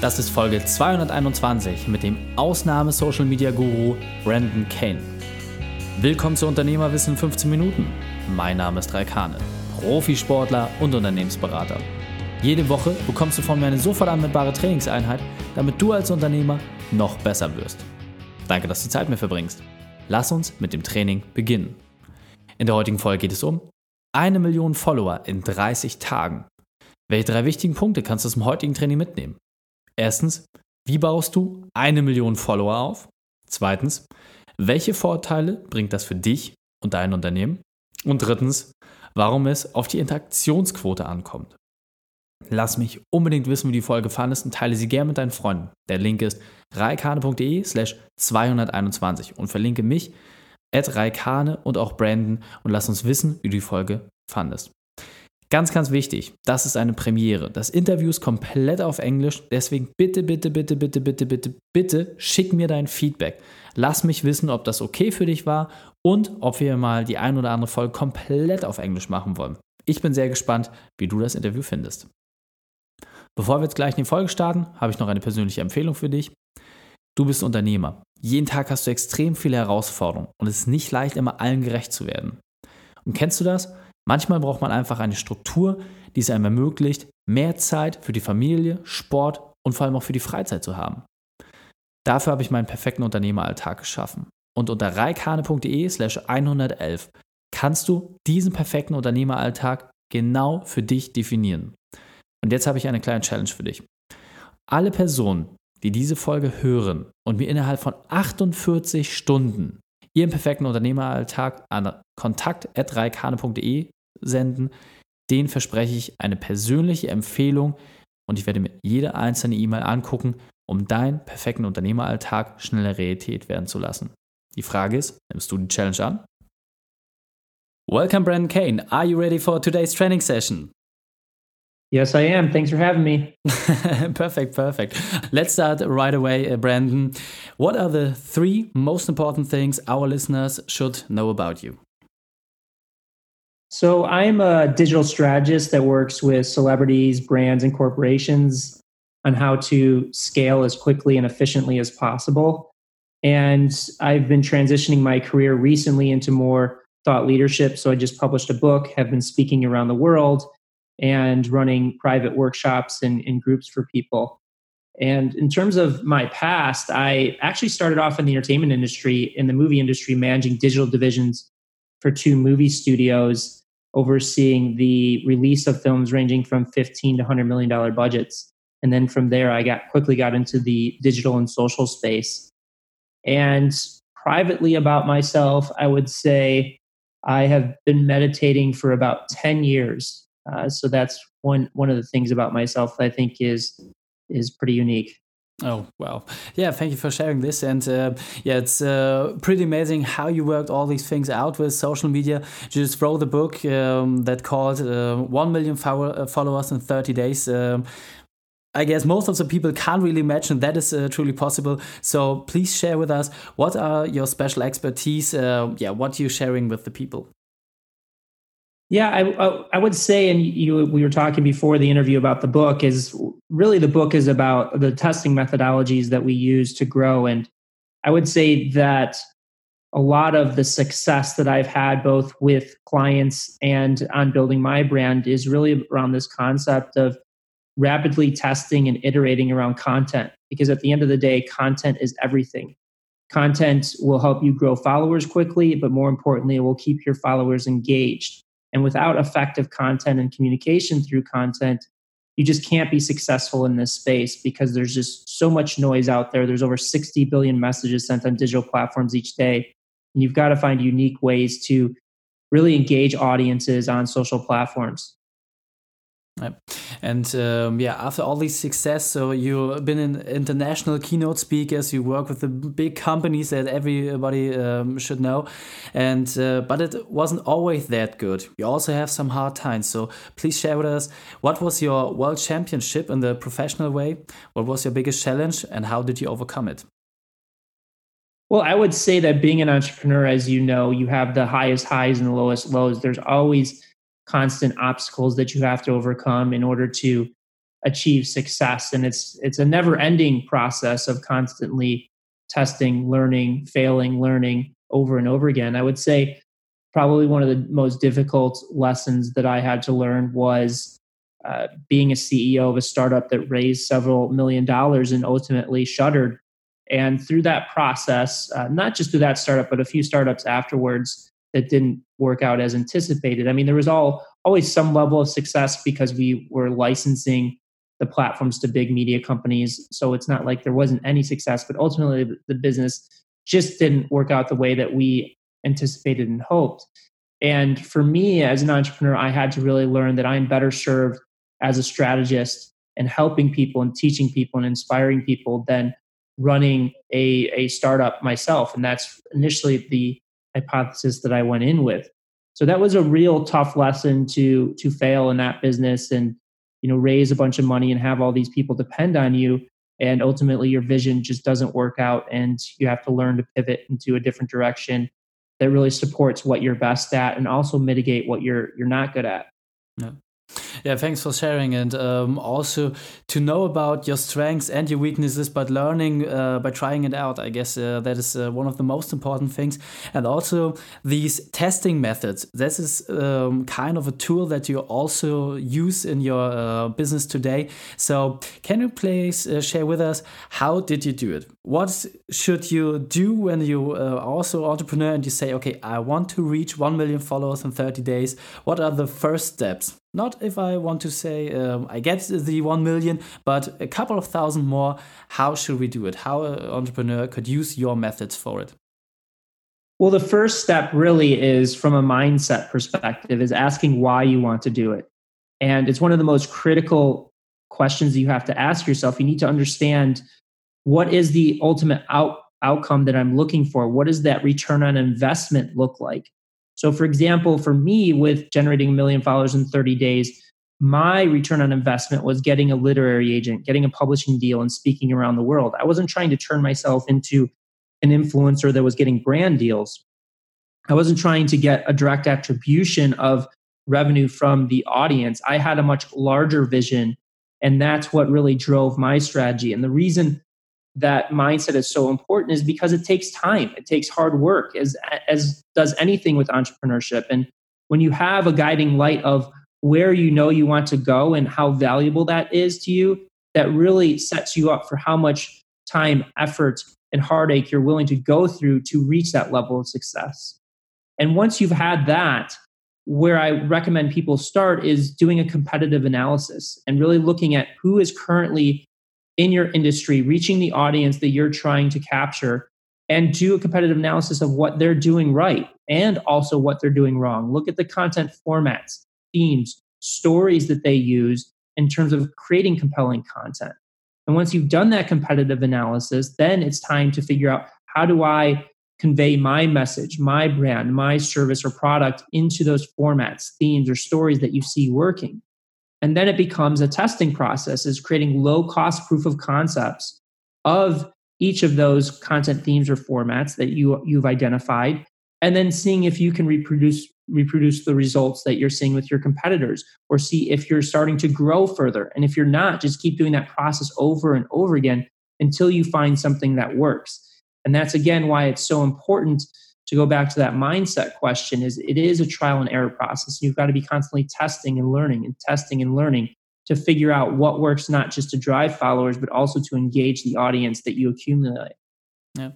Das ist Folge 221 mit dem Ausnahme-Social-Media-Guru Brandon Kane. Willkommen zu Unternehmerwissen in 15 Minuten. Mein Name ist Raikane, Profisportler und Unternehmensberater. Jede Woche bekommst du von mir eine sofort anwendbare Trainingseinheit, damit du als Unternehmer noch besser wirst. Danke, dass du die Zeit mir verbringst. Lass uns mit dem Training beginnen. In der heutigen Folge geht es um eine Million Follower in 30 Tagen. Welche drei wichtigen Punkte kannst du dem heutigen Training mitnehmen? Erstens, wie baust du eine Million Follower auf? Zweitens, welche Vorteile bringt das für dich und dein Unternehmen? Und drittens, warum es auf die Interaktionsquote ankommt. Lass mich unbedingt wissen, wie die Folge fandest und teile sie gerne mit deinen Freunden. Der Link ist reikane.de slash 221 und verlinke mich, at reikane und auch Brandon und lass uns wissen, wie du die Folge fandest. Ganz, ganz wichtig, das ist eine Premiere. Das Interview ist komplett auf Englisch, deswegen bitte, bitte, bitte, bitte, bitte, bitte, bitte schick mir dein Feedback. Lass mich wissen, ob das okay für dich war und ob wir mal die ein oder andere Folge komplett auf Englisch machen wollen. Ich bin sehr gespannt, wie du das Interview findest. Bevor wir jetzt gleich in die Folge starten, habe ich noch eine persönliche Empfehlung für dich. Du bist Unternehmer. Jeden Tag hast du extrem viele Herausforderungen und es ist nicht leicht, immer allen gerecht zu werden. Und kennst du das? Manchmal braucht man einfach eine Struktur, die es einem ermöglicht, mehr Zeit für die Familie, Sport und vor allem auch für die Freizeit zu haben. Dafür habe ich meinen perfekten Unternehmeralltag geschaffen. Und unter reikane.de slash 111 kannst du diesen perfekten Unternehmeralltag genau für dich definieren. Und jetzt habe ich eine kleine Challenge für dich. Alle Personen, die diese Folge hören und mir innerhalb von 48 Stunden ihren perfekten Unternehmeralltag an kontakt.reikane.de senden. Den verspreche ich eine persönliche Empfehlung und ich werde mir jede einzelne E-Mail angucken, um deinen perfekten Unternehmeralltag schneller Realität werden zu lassen. Die Frage ist, nimmst du die Challenge an? Welcome, Brandon Kane. Are you ready for today's training session? Yes, I am. Thanks for having me. perfect, perfect. Let's start right away, uh, Brandon. What are the three most important things our listeners should know about you? So I'm a digital strategist that works with celebrities, brands, and corporations on how to scale as quickly and efficiently as possible. And I've been transitioning my career recently into more thought leadership. So I just published a book, have been speaking around the world and running private workshops and, and groups for people. And in terms of my past, I actually started off in the entertainment industry, in the movie industry, managing digital divisions for two movie studios overseeing the release of films ranging from 15 to 100 million dollar budgets. And then from there i got quickly got into the digital and social space. And privately about myself i would say i have been meditating for about 10 years. Uh, so that's one one of the things about myself that i think is is pretty unique Oh, well. Yeah, thank you for sharing this. And uh, yeah, it's uh, pretty amazing how you worked all these things out with social media. You just wrote a book um, that called uh, 1 million uh, followers in 30 days. Um, I guess most of the people can't really imagine that is uh, truly possible. So please share with us what are your special expertise? Uh, yeah, what you're sharing with the people. Yeah, I, I would say, and you we were talking before the interview about the book is really the book is about the testing methodologies that we use to grow, and I would say that a lot of the success that I've had both with clients and on building my brand is really around this concept of rapidly testing and iterating around content. Because at the end of the day content is everything. Content will help you grow followers quickly but more importantly it will keep your followers engaged and without effective content and communication through content, you just can't be successful in this space because there's just so much noise out there. There's over 60 billion messages sent on digital platforms each day. And you've got to find unique ways to really engage audiences on social platforms. And um, yeah, after all this success, so you've been an international keynote speakers. You work with the big companies that everybody um, should know, and uh, but it wasn't always that good. You also have some hard times. So please share with us what was your world championship in the professional way. What was your biggest challenge, and how did you overcome it? Well, I would say that being an entrepreneur, as you know, you have the highest highs and the lowest lows. There's always constant obstacles that you have to overcome in order to achieve success. And it's it's a never ending process of constantly testing learning failing learning over and over again. I would say probably one of the most difficult lessons that i had to learn was uh, being a ceo of a startup that raised several million dollars and ultimately shuttered. And through that process uh, not just through that startup but a few startups afterwards that didn't work out as anticipated i mean there was all always some level of success because we were licensing the platforms to big media companies. So it's not like there wasn't any success, but ultimately the business just didn't work out the way that we anticipated and hoped. And for me as an entrepreneur, I had to really learn that I'm better served as a strategist and helping people and teaching people and inspiring people than running a, a startup myself. And that's initially the hypothesis that I went in with. So that was a real tough lesson to to fail in that business and you know raise a bunch of money and have all these people depend on you and ultimately your vision just doesn't work out and you have to learn to pivot into a different direction that really supports what you're best at and also mitigate what you're you're not good at yeah. Yeah, thanks for sharing and um, also to know about your strengths and your weaknesses, but learning uh, by trying it out. I guess uh, that is uh, one of the most important things. And also these testing methods. This is um, kind of a tool that you also use in your uh, business today. So can you please uh, share with us how did you do it? What should you do when you are uh, also entrepreneur and you say, okay, I want to reach 1 million followers in 30 days? What are the first steps? Not if I want to say um, I get the 1 million, but a couple of thousand more. How should we do it? How an entrepreneur could use your methods for it? Well, the first step really is from a mindset perspective is asking why you want to do it. And it's one of the most critical questions you have to ask yourself. You need to understand what is the ultimate out, outcome that I'm looking for? What does that return on investment look like? So, for example, for me, with generating a million followers in 30 days, my return on investment was getting a literary agent, getting a publishing deal, and speaking around the world. I wasn't trying to turn myself into an influencer that was getting brand deals. I wasn't trying to get a direct attribution of revenue from the audience. I had a much larger vision, and that's what really drove my strategy. And the reason that mindset is so important is because it takes time. It takes hard work as as does anything with entrepreneurship. And when you have a guiding light of where you know you want to go and how valuable that is to you that really sets you up for how much time effort and heartache you're willing to go through to reach that level of success. And once you've had that where i recommend people start is doing a competitive analysis and really looking at who is currently in your industry, reaching the audience that you're trying to capture, and do a competitive analysis of what they're doing right and also what they're doing wrong. Look at the content formats, themes, stories that they use in terms of creating compelling content. And once you've done that competitive analysis, then it's time to figure out how do I convey my message, my brand, my service or product into those formats, themes, or stories that you see working. And then it becomes a testing process, is creating low cost proof of concepts of each of those content themes or formats that you, you've identified, and then seeing if you can reproduce reproduce the results that you're seeing with your competitors or see if you're starting to grow further. And if you're not just keep doing that process over and over again until you find something that works. And that's again why it's so important to go back to that mindset question is it is a trial and error process. You've got to be constantly testing and learning and testing and learning to figure out what works not just to drive followers but also to engage the audience that you accumulate. Yeah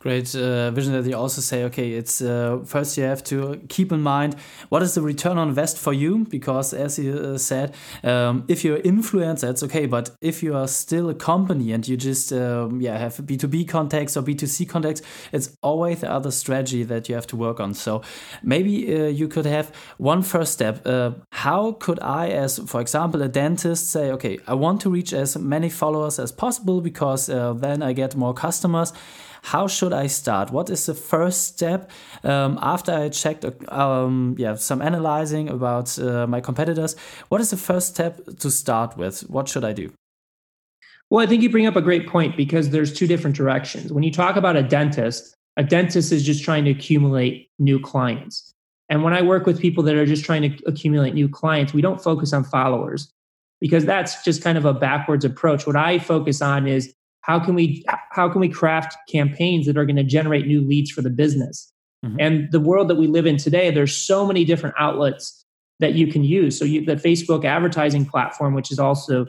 great uh, vision that you also say, okay, it's uh, first you have to keep in mind what is the return on invest for you, because as you uh, said, um, if you're influencer, it's okay, but if you are still a company and you just um, yeah have B two B contacts or B two C contacts, it's always the other strategy that you have to work on. So maybe uh, you could have one first step. Uh, how could I, as for example, a dentist, say, okay, I want to reach as many followers as possible because then I get more customers how should I start? What is the first step um, after I checked um, yeah, some analyzing about uh, my competitors? What is the first step to start with? What should I do? Well, I think you bring up a great point because there's two different directions. When you talk about a dentist, a dentist is just trying to accumulate new clients. And when I work with people that are just trying to accumulate new clients, we don't focus on followers. because that's just kind of a backwards approach. What I focus on is how can we how can we craft campaigns that are going to generate new leads for the business? Mm-hmm. And the world that we live in today, there's so many different outlets that you can use. So you, the Facebook advertising platform, which is also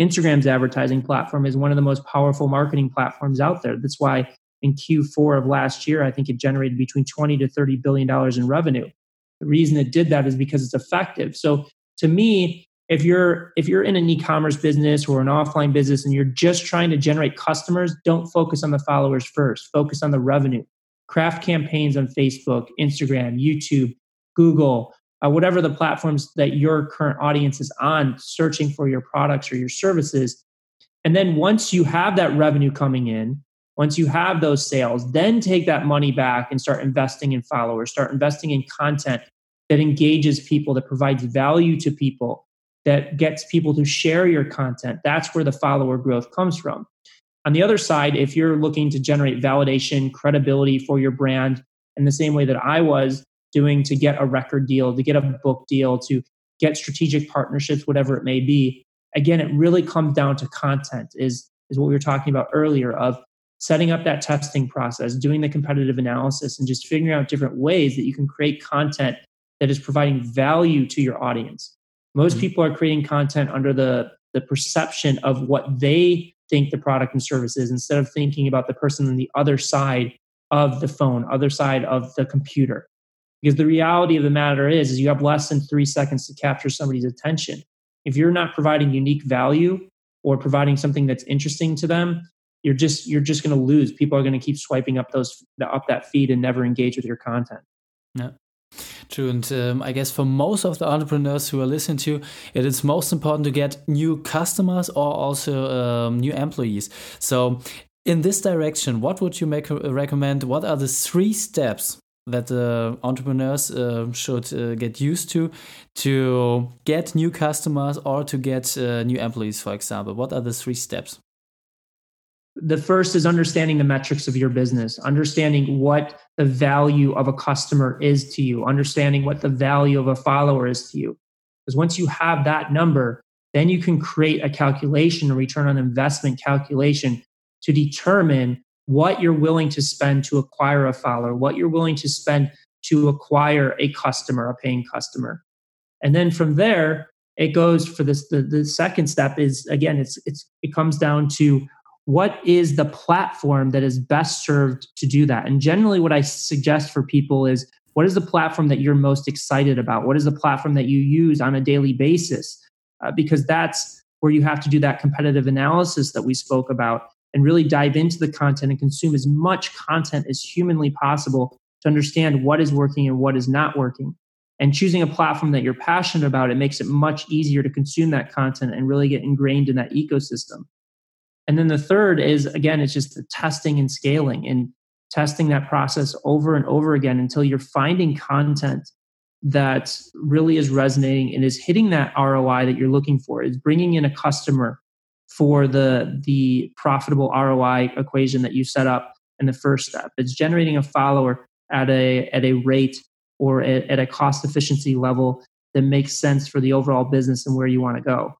Instagram's advertising platform, is one of the most powerful marketing platforms out there. That's why in Q4 of last year, I think it generated between 20 to 30 billion dollars in revenue. The reason it did that is because it's effective. So to me, if you're if you're in an e-commerce business or an offline business and you're just trying to generate customers, don't focus on the followers first. Focus on the revenue. Craft campaigns on Facebook, Instagram, YouTube, Google, uh, whatever the platforms that your current audience is on, searching for your products or your services. And then once you have that revenue coming in, once you have those sales, then take that money back and start investing in followers, start investing in content that engages people, that provides value to people, that gets people to share your content. That's where the follower growth comes from. On the other side, if you're looking to generate validation, credibility for your brand in the same way that I was doing to get a record deal, to get a book deal, to get strategic partnerships, whatever it may be, again, it really comes down to content, is, is what we were talking about earlier of setting up that testing process, doing the competitive analysis, and just figuring out different ways that you can create content that is providing value to your audience. Most mm-hmm. people are creating content under the, the perception of what they think the product and service is instead of thinking about the person on the other side of the phone, other side of the computer. Because the reality of the matter is, is you have less than three seconds to capture somebody's attention. If you're not providing unique value or providing something that's interesting to them, you're just you're just going to lose. People are going to keep swiping up those up that feed and never engage with your content. Yeah. True, and um, I guess for most of the entrepreneurs who are listening to, it is most important to get new customers or also um, new employees. So, in this direction, what would you make recommend? What are the three steps that the entrepreneurs uh, should uh, get used to to get new customers or to get uh, new employees, for example? What are the three steps? The first is understanding the metrics of your business, understanding what the value of a customer is to you, understanding what the value of a follower is to you. Because once you have that number, then you can create a calculation, a return on investment calculation to determine what you're willing to spend to acquire a follower, what you're willing to spend to acquire a customer, a paying customer. And then from there, it goes for this the, the second step is again it's it's it comes down to what is the platform that is best served to do that? And generally, what I suggest for people is what is the platform that you're most excited about? What is the platform that you use on a daily basis? Uh, because that's where you have to do that competitive analysis that we spoke about and really dive into the content and consume as much content as humanly possible to understand what is working and what is not working. And choosing a platform that you're passionate about, it makes it much easier to consume that content and really get ingrained in that ecosystem. And then the third is, again, it's just the testing and scaling and testing that process over and over again until you're finding content that really is resonating and is hitting that ROI that you're looking for, is bringing in a customer for the, the profitable ROI equation that you set up in the first step. It's generating a follower at a, at a rate or at, at a cost efficiency level that makes sense for the overall business and where you want to go.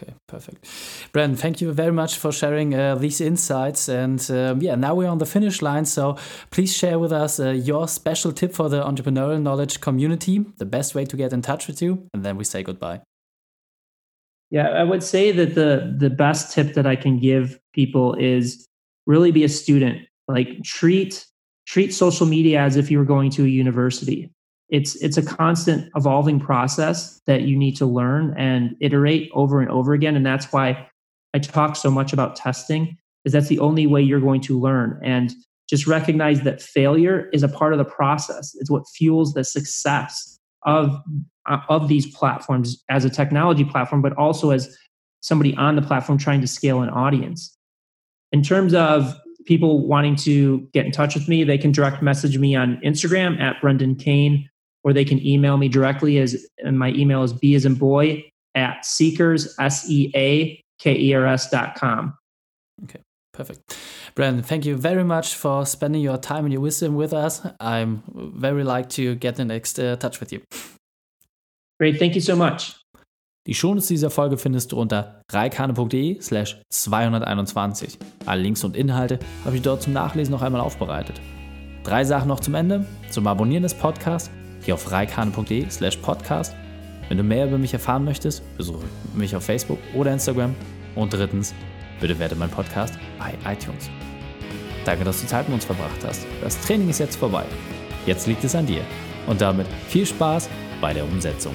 Okay, perfect. Brendan, thank you very much for sharing uh, these insights. And um, yeah, now we're on the finish line. So please share with us uh, your special tip for the entrepreneurial knowledge community, the best way to get in touch with you. And then we say goodbye. Yeah, I would say that the the best tip that I can give people is really be a student. Like treat treat social media as if you were going to a university it's it's a constant evolving process that you need to learn and iterate over and over again. And that's why i talk so much about testing is that's the only way you're going to learn. And just recognize that failure is a part of the process. It's what fuels the success of uh, of these platforms as a technology platform but also as somebody on the platform trying to scale an audience. In terms of people wanting to get in touch with me they can direct message me on instagram at brendan kane or they can email me directly as and my email is b as in boy at seekers s-e-a-k-e-r-s dot com okay perfect brandon thank you very much for spending your time and your wisdom with us i'm very like to get in next uh, touch with you great thank you so much Die Shownotes dieser Folge findest du unter reikane.de slash 221. Alle Links und Inhalte habe ich dort zum Nachlesen noch einmal aufbereitet. Drei Sachen noch zum Ende. Zum Abonnieren des Podcasts, geh auf reikane.de slash podcast. Wenn du mehr über mich erfahren möchtest, besuche mich auf Facebook oder Instagram. Und drittens, bitte werte meinen Podcast bei iTunes. Danke, dass du Zeit mit uns verbracht hast. Das Training ist jetzt vorbei. Jetzt liegt es an dir. Und damit viel Spaß bei der Umsetzung.